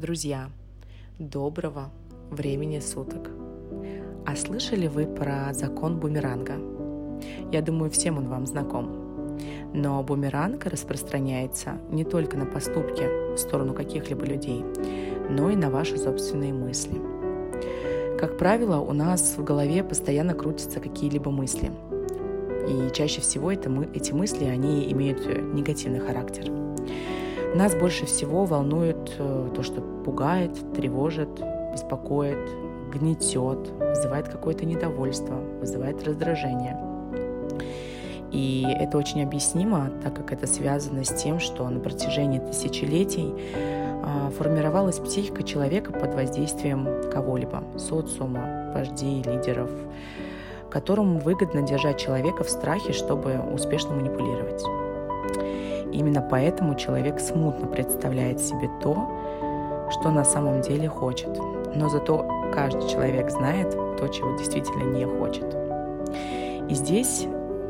Друзья, доброго времени суток. А слышали вы про закон бумеранга? Я думаю, всем он вам знаком. Но бумеранг распространяется не только на поступки в сторону каких-либо людей, но и на ваши собственные мысли. Как правило, у нас в голове постоянно крутятся какие-либо мысли. И чаще всего это мы, эти мысли, они имеют негативный характер. Нас больше всего волнует э, то, что пугает, тревожит, беспокоит, гнетет, вызывает какое-то недовольство, вызывает раздражение. И это очень объяснимо, так как это связано с тем, что на протяжении тысячелетий а, формировалась психика человека под воздействием кого-либо, социума, вождей, лидеров, которым выгодно держать человека в страхе, чтобы успешно манипулировать. Именно поэтому человек смутно представляет себе то, что на самом деле хочет. Но зато каждый человек знает то, чего действительно не хочет. И здесь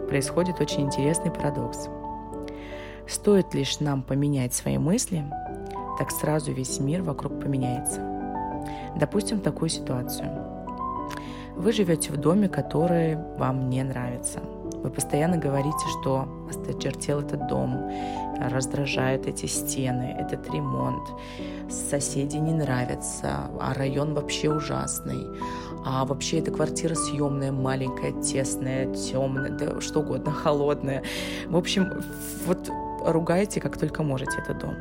происходит очень интересный парадокс. Стоит лишь нам поменять свои мысли, так сразу весь мир вокруг поменяется. Допустим такую ситуацию. Вы живете в доме, который вам не нравится – вы постоянно говорите, что осточертел этот дом, раздражают эти стены, этот ремонт, соседи не нравятся, а район вообще ужасный. А вообще эта квартира съемная, маленькая, тесная, темная, да что угодно, холодная. В общем, вот ругайте как только можете этот дом.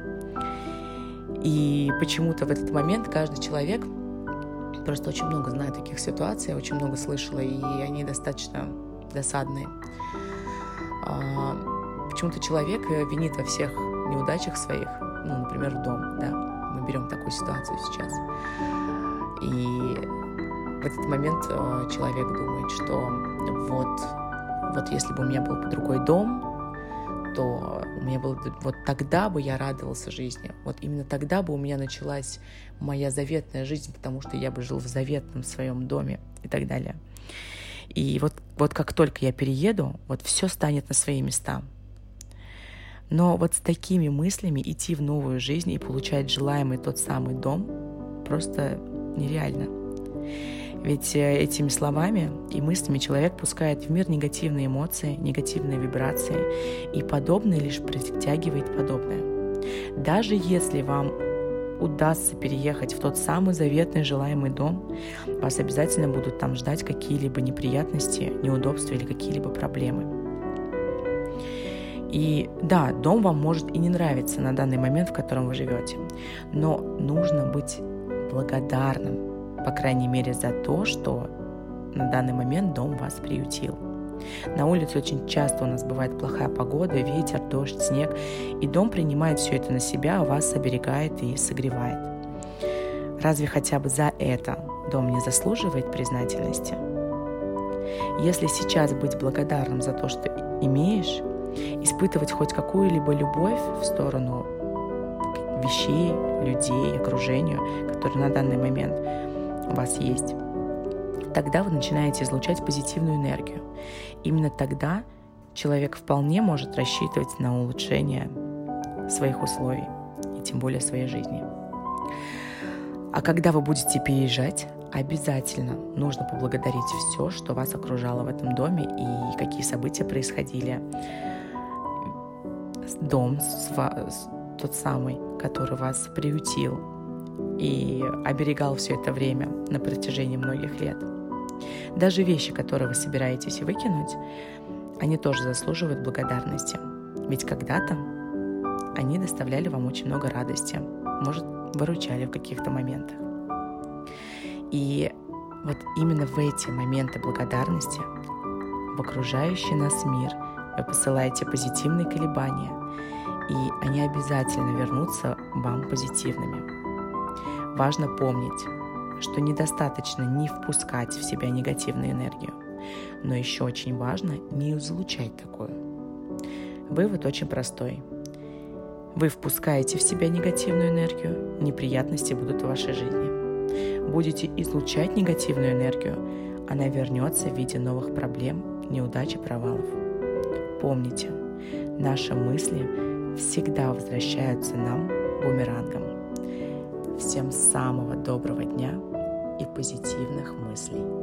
И почему-то в этот момент каждый человек просто очень много знает таких ситуаций, очень много слышала, и они достаточно досадные. А, почему-то человек э, винит во всех неудачах своих, ну, например, дом, да, мы берем такую ситуацию сейчас. И в этот момент э, человек думает, что вот, вот если бы у меня был бы другой дом, то у меня было вот тогда бы я радовался жизни, вот именно тогда бы у меня началась моя заветная жизнь, потому что я бы жил в заветном своем доме и так далее. И вот, вот как только я перееду, вот все станет на свои места. Но вот с такими мыслями идти в новую жизнь и получать желаемый тот самый дом просто нереально. Ведь э, этими словами и мыслями человек пускает в мир негативные эмоции, негативные вибрации, и подобное лишь притягивает подобное. Даже если вам удастся переехать в тот самый заветный желаемый дом, вас обязательно будут там ждать какие-либо неприятности, неудобства или какие-либо проблемы. И да, дом вам может и не нравиться на данный момент, в котором вы живете, но нужно быть благодарным, по крайней мере, за то, что на данный момент дом вас приютил. На улице очень часто у нас бывает плохая погода, ветер, дождь, снег, и дом принимает все это на себя, а вас оберегает и согревает. Разве хотя бы за это дом не заслуживает признательности? Если сейчас быть благодарным за то, что имеешь, испытывать хоть какую-либо любовь в сторону вещей, людей, окружению, которые на данный момент у вас есть, тогда вы начинаете излучать позитивную энергию. Именно тогда человек вполне может рассчитывать на улучшение своих условий и тем более своей жизни. А когда вы будете переезжать, обязательно нужно поблагодарить все, что вас окружало в этом доме и какие события происходили. Дом, тот самый, который вас приютил и оберегал все это время на протяжении многих лет – даже вещи, которые вы собираетесь выкинуть, они тоже заслуживают благодарности. Ведь когда-то они доставляли вам очень много радости, может, выручали в каких-то моментах. И вот именно в эти моменты благодарности в окружающий нас мир вы посылаете позитивные колебания, и они обязательно вернутся вам позитивными. Важно помнить, что недостаточно не впускать в себя негативную энергию, но еще очень важно не излучать такую. Вывод очень простой. Вы впускаете в себя негативную энергию, неприятности будут в вашей жизни. Будете излучать негативную энергию, она вернется в виде новых проблем, неудач и провалов. Помните, наши мысли всегда возвращаются нам бумерангом. Всем самого доброго дня и позитивных мыслей.